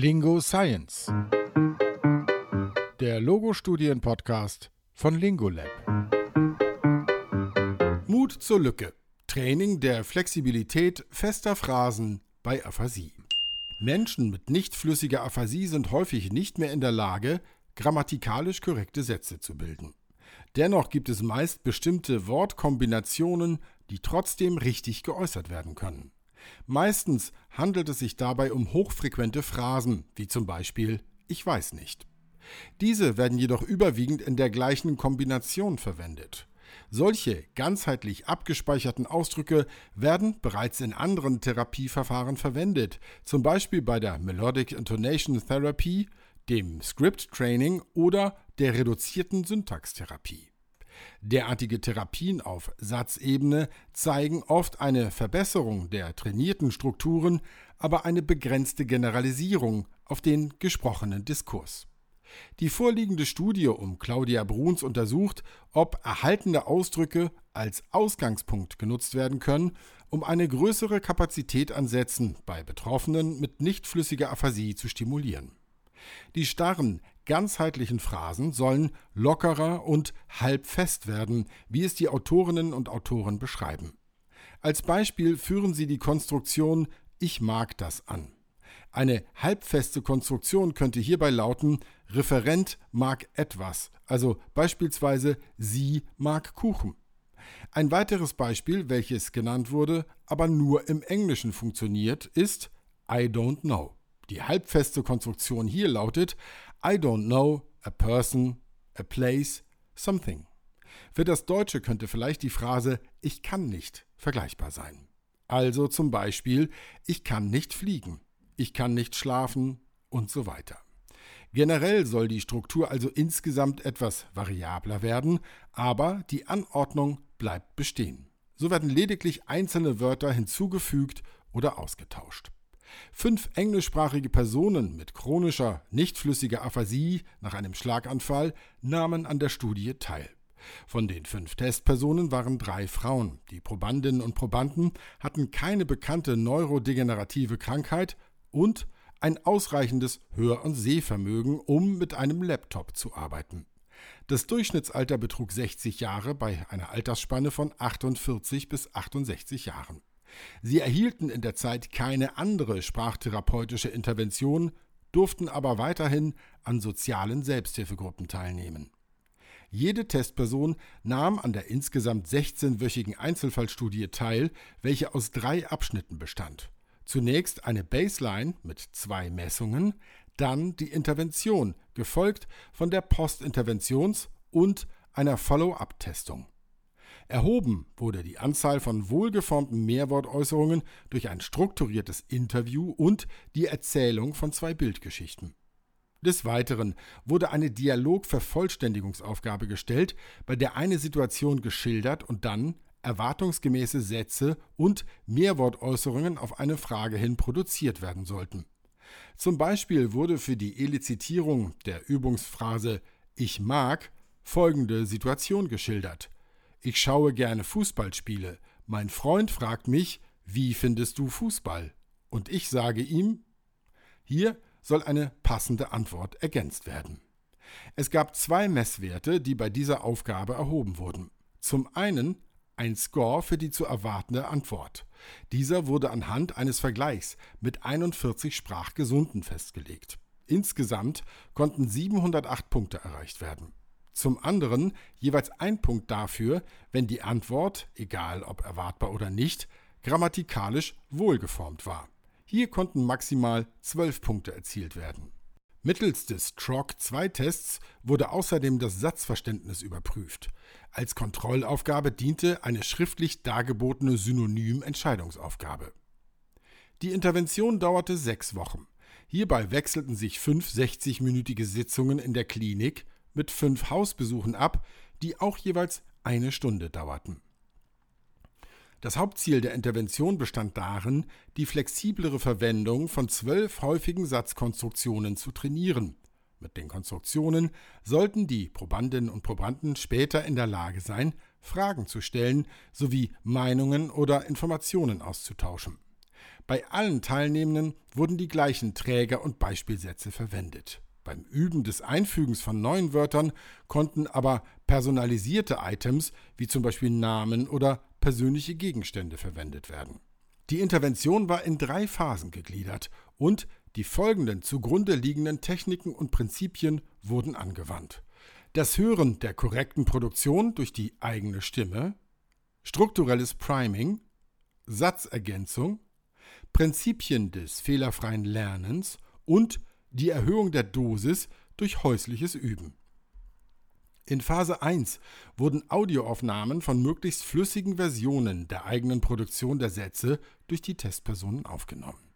Lingo Science. Der Logo-Studien-Podcast von Lingolab. Mut zur Lücke. Training der Flexibilität fester Phrasen bei Aphasie. Menschen mit nicht flüssiger Aphasie sind häufig nicht mehr in der Lage, grammatikalisch korrekte Sätze zu bilden. Dennoch gibt es meist bestimmte Wortkombinationen, die trotzdem richtig geäußert werden können. Meistens handelt es sich dabei um hochfrequente Phrasen, wie zum Beispiel Ich weiß nicht. Diese werden jedoch überwiegend in der gleichen Kombination verwendet. Solche ganzheitlich abgespeicherten Ausdrücke werden bereits in anderen Therapieverfahren verwendet, zum Beispiel bei der Melodic Intonation Therapy, dem Script Training oder der reduzierten Syntaxtherapie. Derartige Therapien auf Satzebene zeigen oft eine Verbesserung der trainierten Strukturen, aber eine begrenzte Generalisierung auf den gesprochenen Diskurs. Die vorliegende Studie um Claudia Bruns untersucht, ob erhaltene Ausdrücke als Ausgangspunkt genutzt werden können, um eine größere Kapazität an Sätzen bei Betroffenen mit nicht flüssiger Aphasie zu stimulieren. Die starren, ganzheitlichen Phrasen sollen lockerer und halbfest werden, wie es die Autorinnen und Autoren beschreiben. Als Beispiel führen sie die Konstruktion Ich mag das an. Eine halbfeste Konstruktion könnte hierbei lauten Referent mag etwas, also beispielsweise Sie mag Kuchen. Ein weiteres Beispiel, welches genannt wurde, aber nur im Englischen funktioniert, ist I don't know. Die halbfeste Konstruktion hier lautet I don't know, a person, a place, something. Für das Deutsche könnte vielleicht die Phrase Ich kann nicht vergleichbar sein. Also zum Beispiel Ich kann nicht fliegen, ich kann nicht schlafen und so weiter. Generell soll die Struktur also insgesamt etwas variabler werden, aber die Anordnung bleibt bestehen. So werden lediglich einzelne Wörter hinzugefügt oder ausgetauscht. Fünf englischsprachige Personen mit chronischer, nicht flüssiger Aphasie nach einem Schlaganfall nahmen an der Studie teil. Von den fünf Testpersonen waren drei Frauen. Die Probandinnen und Probanden hatten keine bekannte neurodegenerative Krankheit und ein ausreichendes Hör- und Sehvermögen, um mit einem Laptop zu arbeiten. Das Durchschnittsalter betrug 60 Jahre bei einer Altersspanne von 48 bis 68 Jahren. Sie erhielten in der Zeit keine andere sprachtherapeutische Intervention, durften aber weiterhin an sozialen Selbsthilfegruppen teilnehmen. Jede Testperson nahm an der insgesamt 16-wöchigen Einzelfallstudie teil, welche aus drei Abschnitten bestand. Zunächst eine Baseline mit zwei Messungen, dann die Intervention, gefolgt von der Postinterventions- und einer Follow-up-Testung. Erhoben wurde die Anzahl von wohlgeformten Mehrwortäußerungen durch ein strukturiertes Interview und die Erzählung von zwei Bildgeschichten. Des Weiteren wurde eine Dialogvervollständigungsaufgabe gestellt, bei der eine Situation geschildert und dann erwartungsgemäße Sätze und Mehrwortäußerungen auf eine Frage hin produziert werden sollten. Zum Beispiel wurde für die Elizitierung der Übungsphrase Ich mag folgende Situation geschildert. Ich schaue gerne Fußballspiele. Mein Freund fragt mich, wie findest du Fußball? Und ich sage ihm, hier soll eine passende Antwort ergänzt werden. Es gab zwei Messwerte, die bei dieser Aufgabe erhoben wurden. Zum einen ein Score für die zu erwartende Antwort. Dieser wurde anhand eines Vergleichs mit 41 Sprachgesunden festgelegt. Insgesamt konnten 708 Punkte erreicht werden. Zum anderen jeweils ein Punkt dafür, wenn die Antwort, egal ob erwartbar oder nicht, grammatikalisch wohlgeformt war. Hier konnten maximal zwölf Punkte erzielt werden. Mittels des TROC-2-Tests wurde außerdem das Satzverständnis überprüft. Als Kontrollaufgabe diente eine schriftlich dargebotene Synonym-Entscheidungsaufgabe. Die Intervention dauerte sechs Wochen. Hierbei wechselten sich fünf 60-minütige Sitzungen in der Klinik mit fünf Hausbesuchen ab, die auch jeweils eine Stunde dauerten. Das Hauptziel der Intervention bestand darin, die flexiblere Verwendung von zwölf häufigen Satzkonstruktionen zu trainieren. Mit den Konstruktionen sollten die Probandinnen und Probanden später in der Lage sein, Fragen zu stellen sowie Meinungen oder Informationen auszutauschen. Bei allen Teilnehmenden wurden die gleichen Träger und Beispielsätze verwendet. Beim Üben des Einfügens von neuen Wörtern konnten aber personalisierte Items wie zum Beispiel Namen oder persönliche Gegenstände verwendet werden. Die Intervention war in drei Phasen gegliedert und die folgenden zugrunde liegenden Techniken und Prinzipien wurden angewandt. Das Hören der korrekten Produktion durch die eigene Stimme, strukturelles Priming, Satzergänzung, Prinzipien des fehlerfreien Lernens und die Erhöhung der Dosis durch häusliches Üben. In Phase 1 wurden Audioaufnahmen von möglichst flüssigen Versionen der eigenen Produktion der Sätze durch die Testpersonen aufgenommen.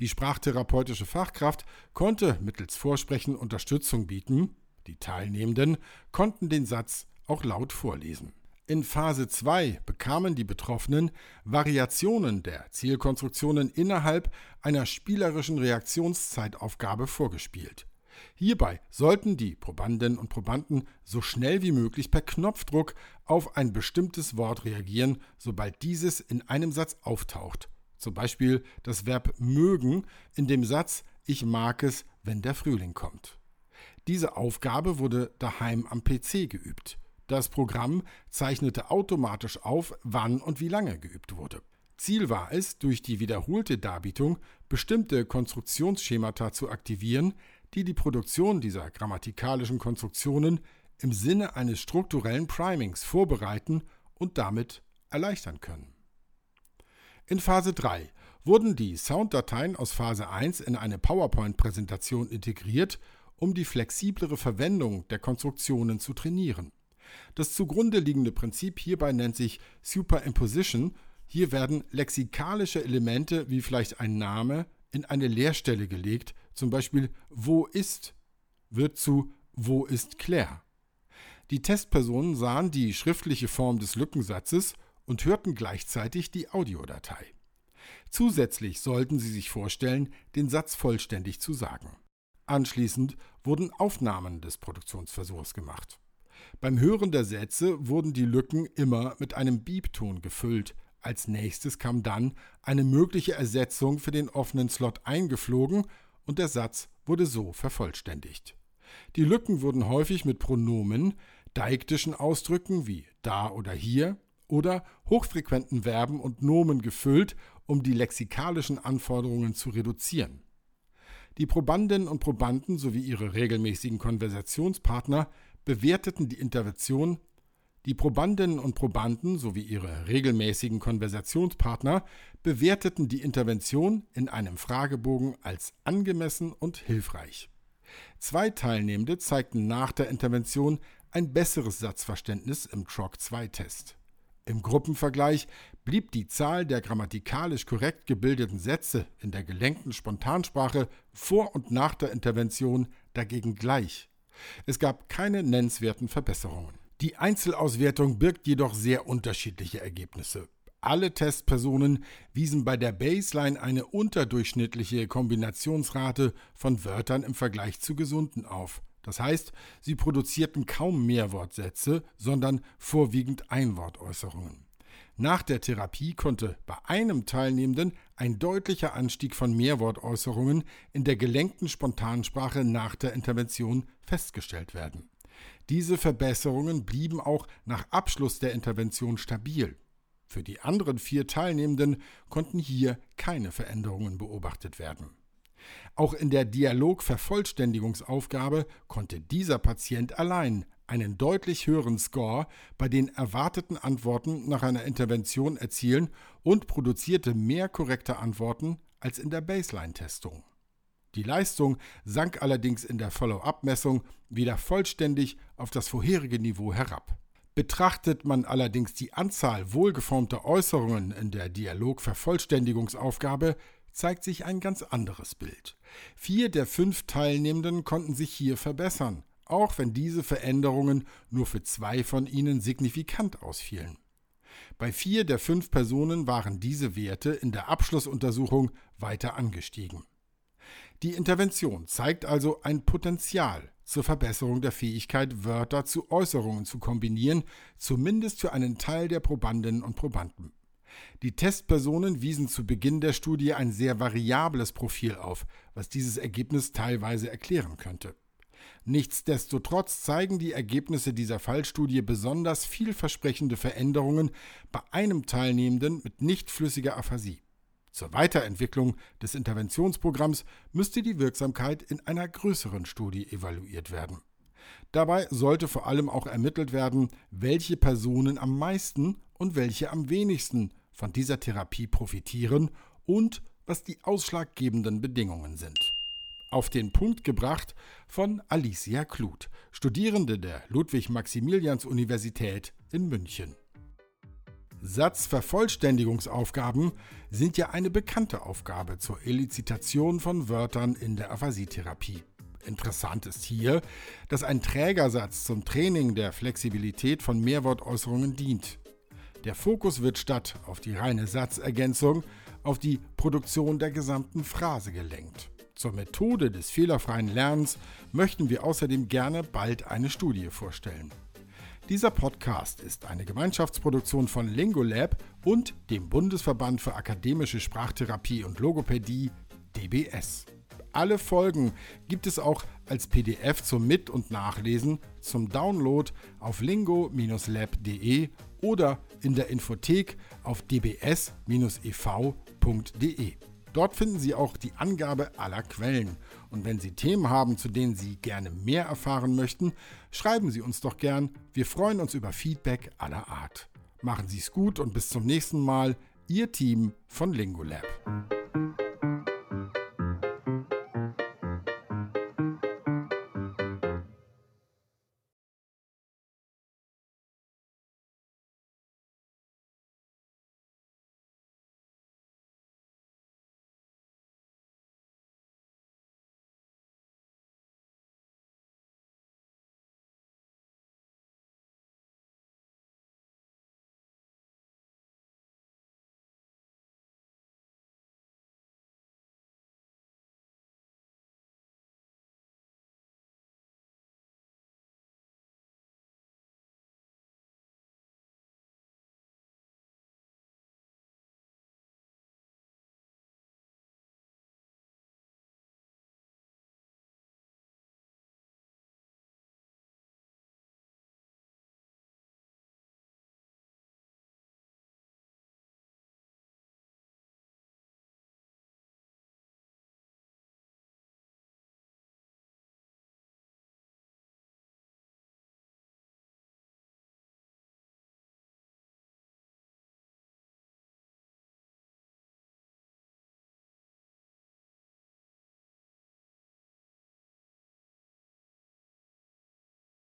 Die sprachtherapeutische Fachkraft konnte mittels Vorsprechen Unterstützung bieten, die Teilnehmenden konnten den Satz auch laut vorlesen. In Phase 2 bekamen die Betroffenen Variationen der Zielkonstruktionen innerhalb einer spielerischen Reaktionszeitaufgabe vorgespielt. Hierbei sollten die Probandinnen und Probanden so schnell wie möglich per Knopfdruck auf ein bestimmtes Wort reagieren, sobald dieses in einem Satz auftaucht. Zum Beispiel das Verb mögen in dem Satz Ich mag es, wenn der Frühling kommt. Diese Aufgabe wurde daheim am PC geübt. Das Programm zeichnete automatisch auf, wann und wie lange geübt wurde. Ziel war es, durch die wiederholte Darbietung bestimmte Konstruktionsschemata zu aktivieren, die die Produktion dieser grammatikalischen Konstruktionen im Sinne eines strukturellen Primings vorbereiten und damit erleichtern können. In Phase 3 wurden die Sounddateien aus Phase 1 in eine PowerPoint-Präsentation integriert, um die flexiblere Verwendung der Konstruktionen zu trainieren. Das zugrunde liegende Prinzip hierbei nennt sich Superimposition. Hier werden lexikalische Elemente wie vielleicht ein Name in eine Leerstelle gelegt, zum Beispiel Wo ist wird zu Wo ist Claire. Die Testpersonen sahen die schriftliche Form des Lückensatzes und hörten gleichzeitig die Audiodatei. Zusätzlich sollten sie sich vorstellen, den Satz vollständig zu sagen. Anschließend wurden Aufnahmen des Produktionsversuchs gemacht. Beim Hören der Sätze wurden die Lücken immer mit einem Beepton gefüllt. Als nächstes kam dann eine mögliche Ersetzung für den offenen Slot eingeflogen und der Satz wurde so vervollständigt. Die Lücken wurden häufig mit Pronomen, deiktischen Ausdrücken wie da oder hier oder hochfrequenten Verben und Nomen gefüllt, um die lexikalischen Anforderungen zu reduzieren. Die Probandinnen und Probanden sowie ihre regelmäßigen Konversationspartner bewerteten die Intervention, die Probandinnen und Probanden sowie ihre regelmäßigen Konversationspartner bewerteten die Intervention in einem Fragebogen als angemessen und hilfreich. Zwei Teilnehmende zeigten nach der Intervention ein besseres Satzverständnis im TROC-2-Test. Im Gruppenvergleich blieb die Zahl der grammatikalisch korrekt gebildeten Sätze in der gelenkten Spontansprache vor und nach der Intervention dagegen gleich. Es gab keine nennenswerten Verbesserungen. Die Einzelauswertung birgt jedoch sehr unterschiedliche Ergebnisse. Alle Testpersonen wiesen bei der Baseline eine unterdurchschnittliche Kombinationsrate von Wörtern im Vergleich zu gesunden auf. Das heißt, sie produzierten kaum Mehrwortsätze, sondern vorwiegend Einwortäußerungen. Nach der Therapie konnte bei einem Teilnehmenden ein deutlicher Anstieg von Mehrwortäußerungen in der gelenkten Spontansprache nach der Intervention festgestellt werden. Diese Verbesserungen blieben auch nach Abschluss der Intervention stabil. Für die anderen vier Teilnehmenden konnten hier keine Veränderungen beobachtet werden. Auch in der Dialogvervollständigungsaufgabe konnte dieser Patient allein einen deutlich höheren Score bei den erwarteten Antworten nach einer Intervention erzielen und produzierte mehr korrekte Antworten als in der Baseline-Testung. Die Leistung sank allerdings in der Follow-up-Messung wieder vollständig auf das vorherige Niveau herab. Betrachtet man allerdings die Anzahl wohlgeformter Äußerungen in der Dialogvervollständigungsaufgabe, zeigt sich ein ganz anderes Bild. Vier der fünf Teilnehmenden konnten sich hier verbessern, auch wenn diese Veränderungen nur für zwei von ihnen signifikant ausfielen. Bei vier der fünf Personen waren diese Werte in der Abschlussuntersuchung weiter angestiegen. Die Intervention zeigt also ein Potenzial zur Verbesserung der Fähigkeit, Wörter zu Äußerungen zu kombinieren, zumindest für einen Teil der Probandinnen und Probanden. Die Testpersonen wiesen zu Beginn der Studie ein sehr variables Profil auf, was dieses Ergebnis teilweise erklären könnte. Nichtsdestotrotz zeigen die Ergebnisse dieser Fallstudie besonders vielversprechende Veränderungen bei einem Teilnehmenden mit nicht flüssiger Aphasie. Zur Weiterentwicklung des Interventionsprogramms müsste die Wirksamkeit in einer größeren Studie evaluiert werden. Dabei sollte vor allem auch ermittelt werden, welche Personen am meisten und welche am wenigsten von dieser Therapie profitieren und was die ausschlaggebenden Bedingungen sind auf den Punkt gebracht von Alicia Kluth, Studierende der Ludwig-Maximilians-Universität in München. Satzvervollständigungsaufgaben sind ja eine bekannte Aufgabe zur Elizitation von Wörtern in der Aphasietherapie. Interessant ist hier, dass ein Trägersatz zum Training der Flexibilität von Mehrwortäußerungen dient. Der Fokus wird statt auf die reine Satzergänzung auf die Produktion der gesamten Phrase gelenkt. Zur Methode des fehlerfreien Lernens möchten wir außerdem gerne bald eine Studie vorstellen. Dieser Podcast ist eine Gemeinschaftsproduktion von Lingolab und dem Bundesverband für akademische Sprachtherapie und Logopädie DBS. Alle Folgen gibt es auch als PDF zum Mit- und Nachlesen zum Download auf lingo-lab.de oder in der Infothek auf dbs-ev.de. Dort finden Sie auch die Angabe aller Quellen. Und wenn Sie Themen haben, zu denen Sie gerne mehr erfahren möchten, schreiben Sie uns doch gern. Wir freuen uns über Feedback aller Art. Machen Sie es gut und bis zum nächsten Mal. Ihr Team von Lingolab.